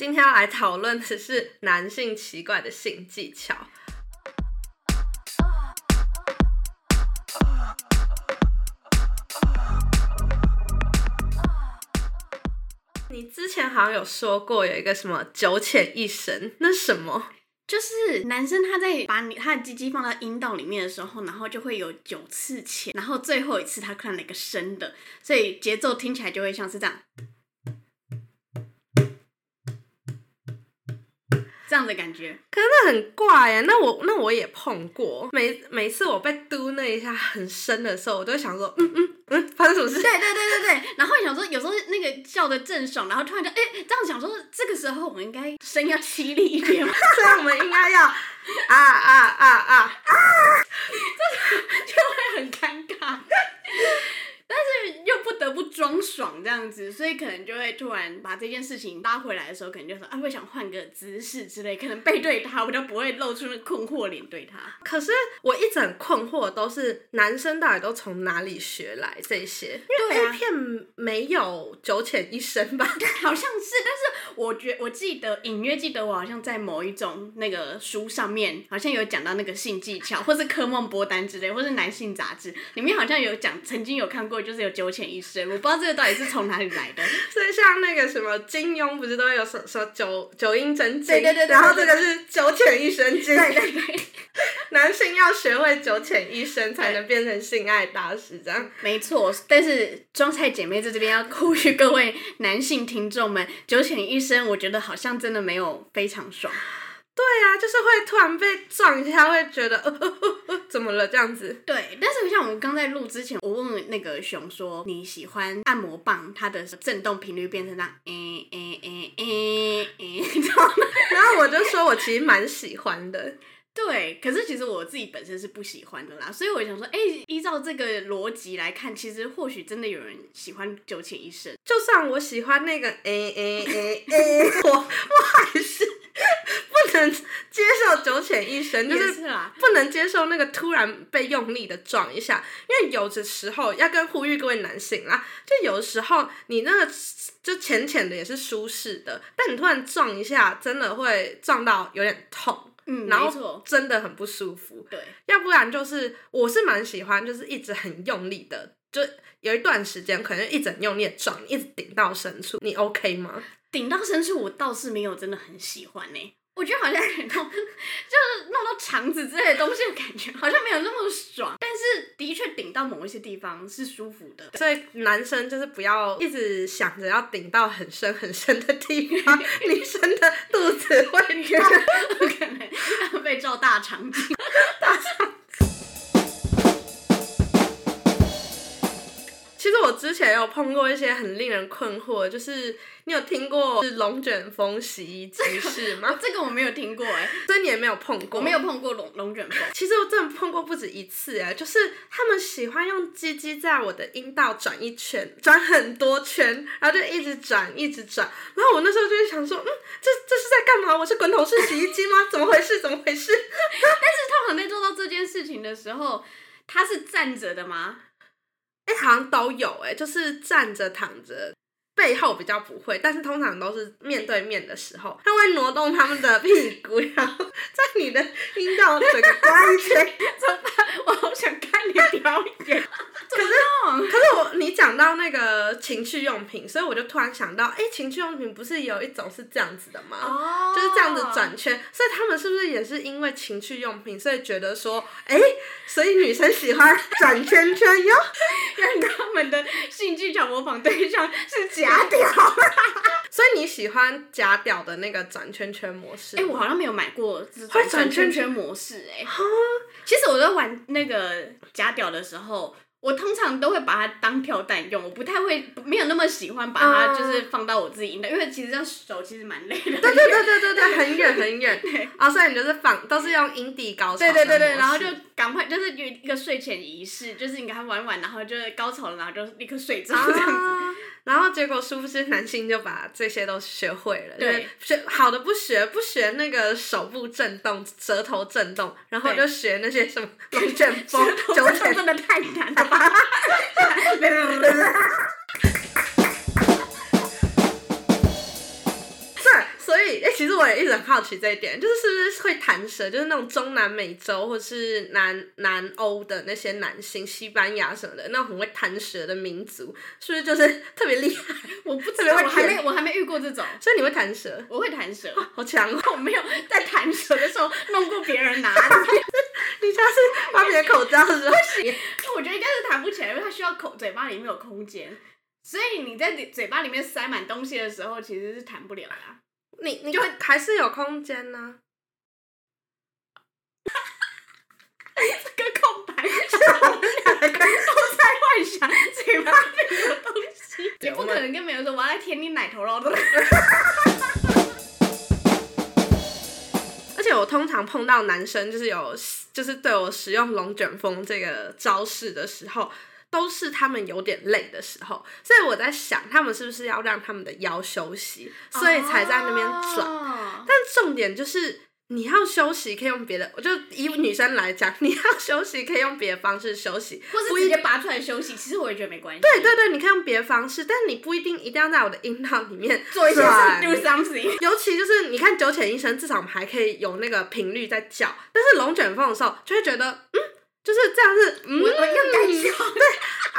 今天要来讨论的是男性奇怪的性技巧。你之前好像有说过有一个什么九浅一深，那什么？就是男生他在把你他的鸡鸡放到阴道里面的时候，然后就会有九次浅，然后最后一次他看了一个深的，所以节奏听起来就会像是这样。这样的感觉，可是那很怪呀。那我那我也碰过，每每次我被嘟那一下很深的时候，我都会想说，嗯嗯嗯，发生什么事？对对对对对。然后想说，有时候那个叫的正爽，然后突然就哎，这样想说，这个时候我们应该声要凄厉一点，所以我们应该要啊啊啊啊啊，这就会很尴尬。但是又不得不装爽这样子，所以可能就会突然把这件事情拉回来的时候，可能就说啊，会想换个姿势之类，可能背对他，我就不会露出那困惑脸对他。可是我一直很困惑，都是男生到底都从哪里学来这些？因为 A 片没有九浅一深吧？好像是，但是我觉我记得隐约记得我好像在某一种那个书上面，好像有讲到那个性技巧，或是科梦波丹之类，或是男性杂志里面好像有讲，曾经有看过。就是有九浅一深，我不知道这个到底是从哪里来的。所以像那个什么金庸，不是都有说说九九阴真经？对对对。然后这个是九浅一深经。对对对。男性要学会九浅一深，才能变成性爱大师，这样。没错，但是装菜姐妹在这边要呼吁各位男性听众们，九浅一深，我觉得好像真的没有非常爽。对啊，就是会突然被撞一下，会觉得呃呃呃怎么了这样子。对，但是像我们刚在录之前，我问那个熊说你喜欢按摩棒它的震动频率变成那样，诶诶诶诶你，知道吗？然后我就说我其实蛮喜欢的。对，可是其实我自己本身是不喜欢的啦，所以我想说，哎，依照这个逻辑来看，其实或许真的有人喜欢九浅一生。就算我喜欢那个诶诶诶诶，我我还是。不能接受九浅一生，就是不能接受那个突然被用力的撞一下，因为有的时候要跟呼吁各位男性啦，就有的时候你那个就浅浅的也是舒适的，但你突然撞一下，真的会撞到有点痛，嗯，然后真的很不舒服，对，要不然就是我是蛮喜欢，就是一直很用力的，就有一段时间可能一整用力撞，一直顶到深处，你 OK 吗？顶到深处，我倒是没有真的很喜欢呢。我觉得好像弄，就是弄到肠子之类的东西，感觉好像没有那么爽。但是的确顶到某一些地方是舒服的。所以男生就是不要一直想着要顶到很深很深的地方，女生的肚子会 可能要被照大肠镜。大肠。其实我之前有碰过一些很令人困惑，就是你有听过是龙卷风洗衣机是吗？这个我没有听过哎，所以你也没有碰过。我没有碰过龙龙卷风。其实我真的碰过不止一次哎，就是他们喜欢用鸡鸡在我的阴道转一圈，转很多圈，然后就一直转一直转。然后我那时候就会想说，嗯，这这是在干嘛？我是滚筒式洗衣机吗？怎么回事？怎么回事？但是他们在做到这件事情的时候，他是站着的吗？好像都有哎，就是站着、躺着，背后比较不会，但是通常都是面对面的时候，他会挪动他们的屁股，然后在你的阴道整个转一圈。怎么办？我好想看你表演。你讲到那个情趣用品，所以我就突然想到，哎，情趣用品不是有一种是这样子的吗？哦，就是这样子转圈，所以他们是不是也是因为情趣用品，所以觉得说，哎，所以女生喜欢转圈圈哟，让他们的性技巧模仿对象是假屌，所以你喜欢假屌的那个转圈圈模式？哎，我好像没有买过转圈圈模式，哎，其实我在玩那个假屌的时候。我通常都会把它当跳蛋用，我不太会，没有那么喜欢把它就是放到我自己的，因为其实这样手其实蛮累的。对对对对对对，很远很远。啊，所以你就是放，都是用阴蒂高潮。对对对对，然后就赶快就是有一个睡前仪式，就是你给他玩玩，然后就是高潮了，然后就立刻睡着这样子。然后结果殊不知男性就把这些都学会了，对，学好的不学，不学那个手部震动、舌头震动，然后就学那些什么龙卷风、九浅，真的太难了 Pero... 其实我也一直很好奇这一点，就是是不是会弹舌，就是那种中南美洲或是南南欧的那些男性，西班牙什么的，那种很会弹舌的民族，是不是就是特别厉害？我不知道，我还没我还没遇过这种，所以你会弹舌？我会弹舌，好强！我没有在弹舌的时候弄过别人拿，你家是发别人口罩是吧？我觉得应该是弹不起来，因为它需要口嘴巴里面有空间。所以你在嘴巴里面塞满东西的时候，其实是弹不了的。你你就还是有空间呢。这个空白是 我们两个都在幻想嘴巴里有东西，也不可能跟别人说我要来舔你奶头了。而且我通常碰到男生，就是有就是对我使用龙卷风这个招式的时候。都是他们有点累的时候，所以我在想，他们是不是要让他们的腰休息，所以才在那边转。但重点就是你要休息，可以用别的。我就以女生来讲，你要休息可以用别的方式休息，或是直接拔出来休息。其实我也觉得没关系。对对对，你可以用别的方式，但你不一定一定要在我的阴道里面 做一些 do something。尤其就是你看九浅医生，至少我们还可以有那个频率在叫，但是龙卷风的时候就会觉得嗯。就是这样子，我我要干笑，对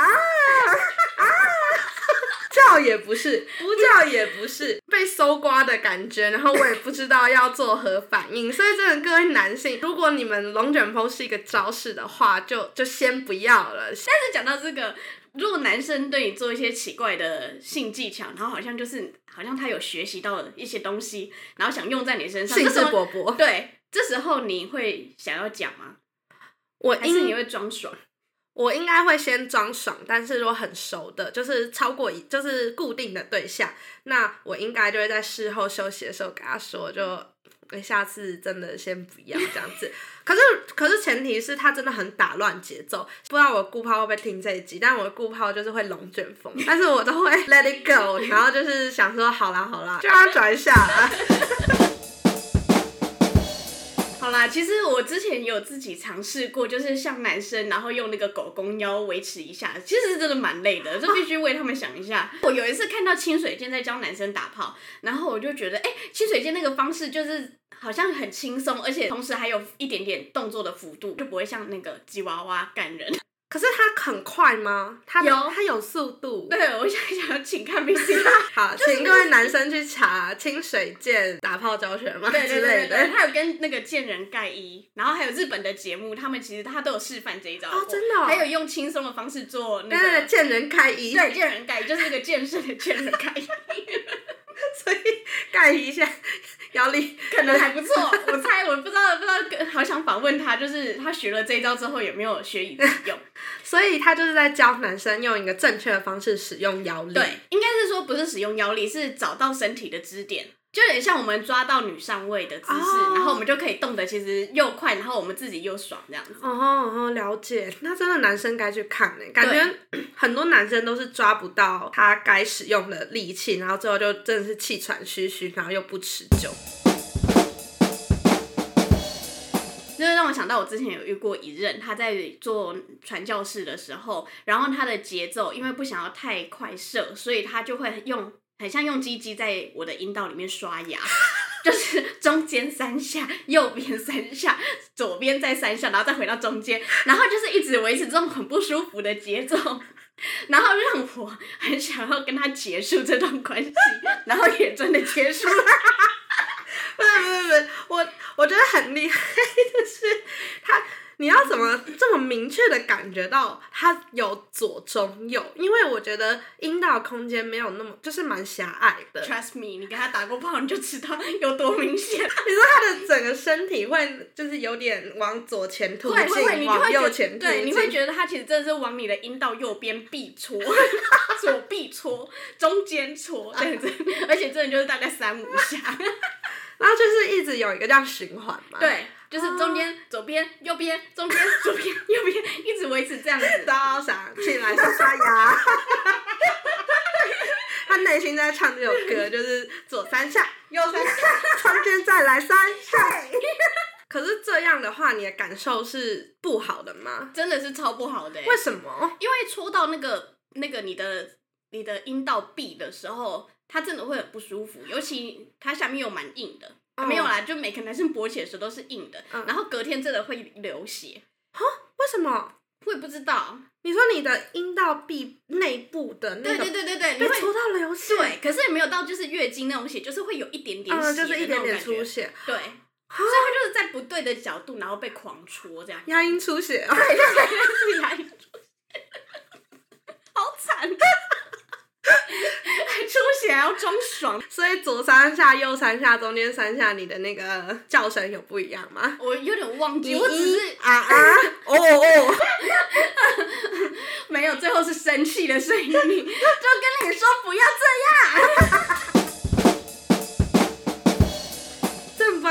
啊啊，叫也不是，不叫也不是，被搜刮的感觉，然后我也不知道要做何反应，所以真的各位男性，如果你们龙卷风是一个招式的话，就就先不要了。但是讲到这个，如果男生对你做一些奇怪的性技巧，然后好像就是好像他有学习到一些东西，然后想用在你身上，兴致勃勃，对，这时候你会想要讲吗？我应你会装爽，我应该会先装爽，但是如果很熟的，就是超过一就是固定的对象，那我应该就会在事后休息的时候跟他说，就下次真的先不要这样子。可是可是前提是他真的很打乱节奏，不知道我顾泡会不会听这一集，但我的顾炮就是会龙卷风，但是我都会 let it go，然后就是想说好啦好啦，就让他转一下。好啦，其实我之前有自己尝试过，就是像男生，然后用那个狗公腰维持一下，其实是真的蛮累的，就必须为他们想一下。我有一次看到清水健在教男生打炮，然后我就觉得，哎，清水健那个方式就是好像很轻松，而且同时还有一点点动作的幅度，就不会像那个吉娃娃感人。可是它很快吗？它有，它有速度。对，我想想，请看 B C。好，请各位男生去查清水剑打泡教学吗？对对对对，他有跟那个贱人盖伊，然后还有日本的节目，他们其实他都有示范这一招。哦，真的。还有用轻松的方式做那个贱人盖伊。对，贱人盖伊就是那个健身的贱人盖伊。所以盖一下。腰力可能还不错，我猜我不知道不知道，好想访问他，就是他学了这一招之后有没有学以致用？所以他就是在教男生用一个正确的方式使用腰力。对，应该是说不是使用腰力，是找到身体的支点。就有点像我们抓到女上位的姿势，然后我们就可以动的其实又快，然后我们自己又爽这样子。哦哦，了解。那真的男生该去看呢，感觉 很多男生都是抓不到他该使用的力气，然后最后就真的是气喘吁吁，然后又不持久。就是让我想到我之前有遇过一任，他在做传教士的时候，然后他的节奏因为不想要太快射，所以他就会用。很像用鸡鸡在我的阴道里面刷牙，就是中间三下，右边三下，左边再三下，然后再回到中间，然后就是一直维持这种很不舒服的节奏，然后让我很想要跟他结束这段关系，然后也真的结束了。不是不是不是，我我觉得很厉害就是他。你要怎么这么明确的感觉到它有左中右？因为我觉得阴道空间没有那么，就是蛮狭隘的。Trust me，你给他打过炮，你就知道有多明显。你说他的整个身体会就是有点往左前突进，往右前突对，你会觉得他其实真的是往你的阴道右边壁戳，左壁戳，中间戳这样子，而且真的就是大概三五下，然后就是一直有一个这样循环嘛。对。就是中间左边右边中间左边右边一直维持这样子，早上起来刷刷牙，他内心在唱这首歌，就是左三下右三下，中间再来三下。可是这样的话，你的感受是不好的吗？真的是超不好的。为什么？因为戳到那个那个你的你的阴道壁的时候。它真的会很不舒服，尤其它下面又蛮硬的。没有啦，就每个男生勃起的时候都是硬的，然后隔天真的会流血。哈？为什么？我也不知道？你说你的阴道壁内部的那个，对对对对对，被戳到流血。对，可是也没有到就是月经那种血，就是会有一点点血，就是一点点出血。对，所以他就是在不对的角度，然后被狂戳这样。牙龈出血，对对对，是牙龈出血，好惨。出血还要装爽，所以左三下右三下中间三下，你的那个叫声有不一样吗？我有点忘记，我只是啊啊 哦哦，没有，最后是生气的声音，就跟你说不要这样。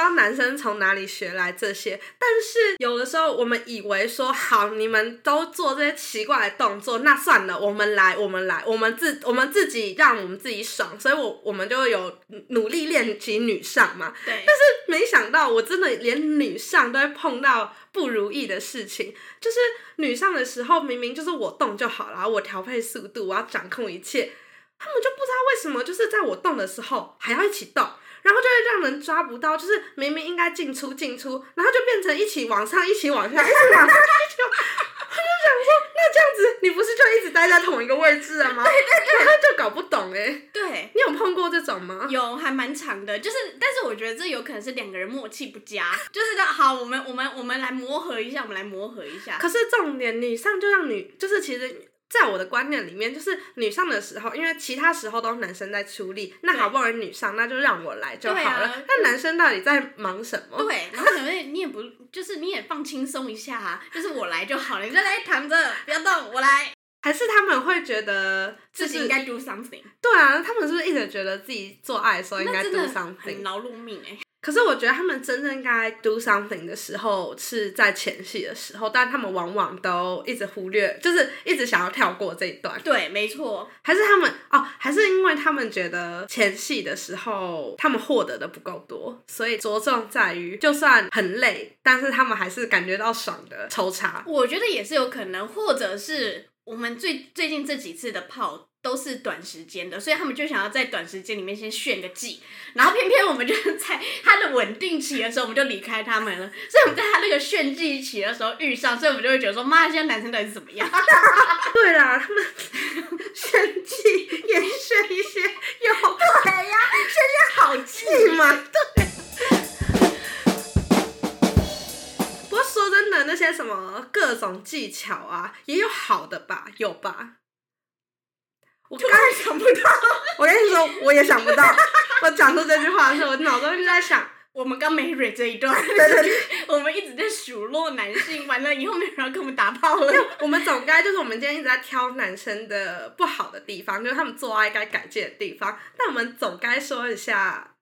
道男生从哪里学来这些，但是有的时候我们以为说好，你们都做这些奇怪的动作，那算了，我们来，我们来，我们自我们自己让我们自己爽，所以我我们就有努力练习女上嘛。对。但是没想到，我真的连女上都会碰到不如意的事情，就是女上的时候，明明就是我动就好了，我调配速度，我要掌控一切，他们就不知道为什么，就是在我动的时候还要一起动。然后就会让人抓不到，就是明明应该进出进出，然后就变成一起往上，一起往下，一起往上，一起往。他就想说，那这样子你不是就一直待在同一个位置了吗？对对对，他就搞不懂哎。对，你有碰过这种吗？有，还蛮长的，就是，但是我觉得这有可能是两个人默契不佳，就是说好，我们我们我们来磨合一下，我们来磨合一下。可是重点，女上就让女，就是其实。在我的观念里面，就是女上的时候，因为其他时候都是男生在出力，那好不容易女上，那就让我来就好了。那男生到底在忙什么？对，然后可能你也不，就是你也放轻松一下啊，就是我来就好了，你就来躺着，不要动，我来。还是他们会觉得自己应该 do something？对啊，他们是不是一直觉得自己做爱的时候应该 do something？很劳碌命哎。可是我觉得他们真正该 do something 的时候是在前戏的时候，但他们往往都一直忽略，就是一直想要跳过这一段。对，没错。还是他们哦，还是因为他们觉得前戏的时候他们获得的不够多，所以着重在于就算很累，但是他们还是感觉到爽的抽查。我觉得也是有可能，或者是我们最最近这几次的泡。都是短时间的，所以他们就想要在短时间里面先炫个技，然后偏偏我们就在他的稳定期的时候，我们就离开他们了。所以我们在他那个炫技期的时候遇上，所以我们就会觉得说，妈，现在男生到底是怎么样？对啦，他们炫技也炫一些，有对呀，炫些好技嘛。对。不过说真的，那些什么各种技巧啊，也有好的吧？有吧？我刚才想不到，我跟你说，我也想不到。我讲出这句话的时候，我脑中就在想，我们刚没蕊这一段，对对对，我们一直在数落男性，完了以后没有人跟我们打炮了。我们总该就是我们今天一直在挑男生的不好的地方，就是他们做爱该改进的地方。那我们总该说一下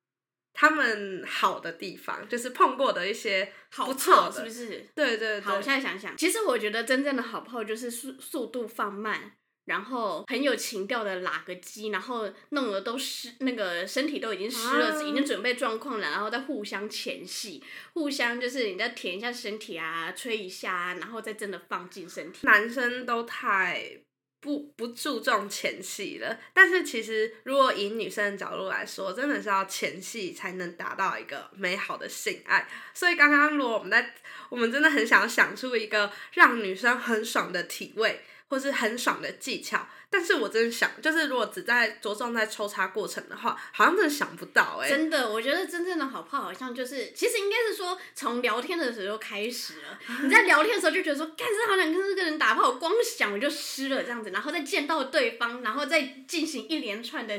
他们好的地方，就是碰过的一些不错，是不是？对对对。好，我现在想想，其实我觉得真正的好炮就是速速度放慢。然后很有情调的拉个鸡，然后弄得都湿，那个身体都已经湿了，已经准备状况了，然后再互相前戏，互相就是你再舔一下身体啊，吹一下，然后再真的放进身体。男生都太不不注重前戏了，但是其实如果以女生的角度来说，真的是要前戏才能达到一个美好的性爱。所以刚刚如果我们在，我们真的很想想出一个让女生很爽的体位。或是很爽的技巧，但是我真的想，就是如果只在着重在抽插过程的话，好像真的想不到哎。真的，我觉得真正的好泡好像就是，其实应该是说从聊天的时候开始了。你在聊天的时候就觉得说，干这好想跟这个人打炮，光想我就湿了这样子，然后再见到对方，然后再进行一连串的。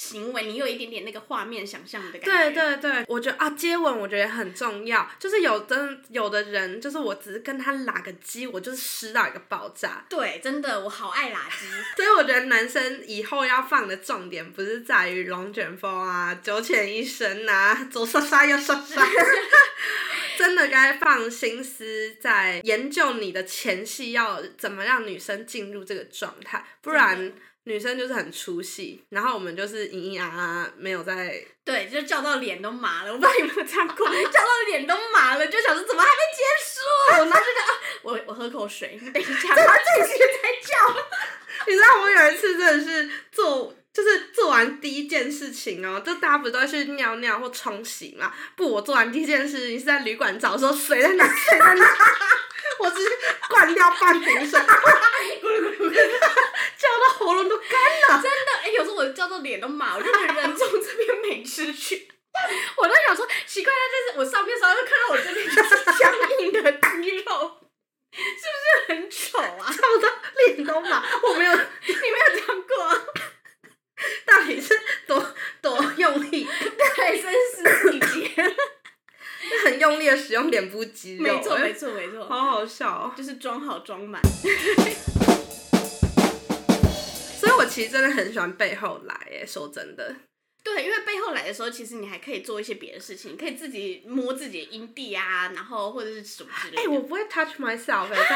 行为，你有一点点那个画面想象的感觉。对对对，我觉得啊，接吻我觉得很重要。就是有的有的人，就是我只是跟他拉个鸡，我就是湿到一个爆炸。对，真的，我好爱拉鸡。所以我觉得男生以后要放的重点，不是在于龙卷风啊、九浅一生啊、左刷刷右刷刷，真的该放心思在研究你的前戏，要怎么让女生进入这个状态，不然。女生就是很出戏，然后我们就是咿咿啊啊，没有在。对，就叫到脸都麻了，我不知道有没有这样过，叫到脸都麻了，就想说怎么还没结束？然后就啊，我我喝口水，等一下，他自己在叫。你知道我有一次真的是做就是做完第一件事情哦，就大家不都会去尿尿或冲洗嘛？不，我做完第一件事情是在旅馆找说水在哪，水在哪，我直接灌掉半瓶水，喉咙都干了。真的，哎，有时候我叫做脸都麻，我就人从这边没吃去。我在想说，奇怪，但是我上面稍微看到我这边就是僵硬的肌肉，是不是很丑啊？叫到脸都麻，我没有，你没有这样过。到底是多多用力，太声嘶力竭，很用力的使用脸部肌肉。没错，没错，没错，好好笑哦，就是装好装满。其实真的很喜欢背后来，哎，说真的。对，因为背后来的时候，其实你还可以做一些别的事情，可以自己摸自己的阴蒂啊，然后或者是什么之类的。哎，我不会 touch myself，真的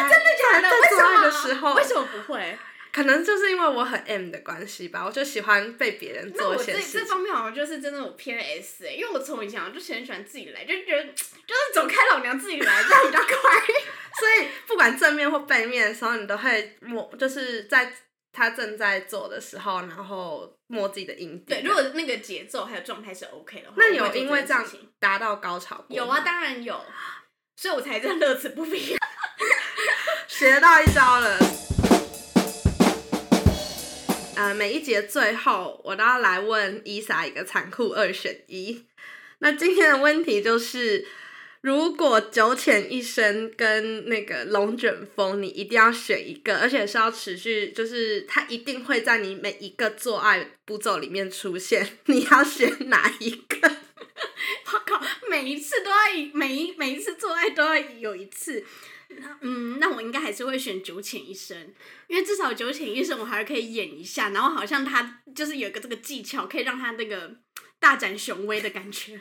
假的？为什么？为什么不会？可能就是因为我很 M 的关系吧，我就喜欢被别人做一些事情。这方面好像就是真的我偏 S 哎，因为我从以前我就很喜欢自己来，就觉得就是走开老娘自己来这样比较快。所以不管正面或背面的时候，你都会摸，就是在他正在做的时候，然后摸自己的阴蒂。对，如果那个节奏还有状态是 OK 的话，那有因为这样达到高潮？有啊，当然有，所以我才样乐此不疲，学到一招了。呃，每一节最后我都要来问伊莎一个残酷二选一。那今天的问题就是，如果九浅一生跟那个龙卷风，你一定要选一个，而且是要持续，就是它一定会在你每一个做爱步骤里面出现，你要选哪一个？我靠，每一次都要，每一每一次做爱都要有一次。嗯，那我应该还是会选九浅一生，因为至少九浅一生我还是可以演一下，然后好像他就是有个这个技巧，可以让他那个大展雄威的感觉。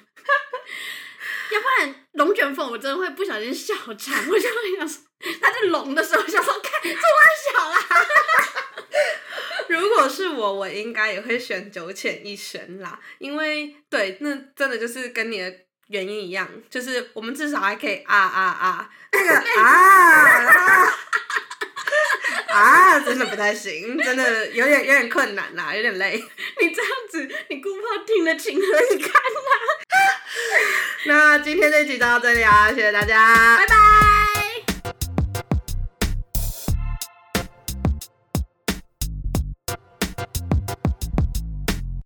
要不然龙卷风我真的会不小心笑场，我就会想说，他在龙的时候想说，看这么小啦。如果是我，我应该也会选九浅一深啦，因为对，那真的就是跟你的。原因一样，就是我们至少还可以啊啊啊，那个啊啊啊，真的不太行，真的有点有点困难啦，有点累。你这样子，你姑婆听得情何以堪呐？那今天这集就到这里啊，谢谢大家，拜拜。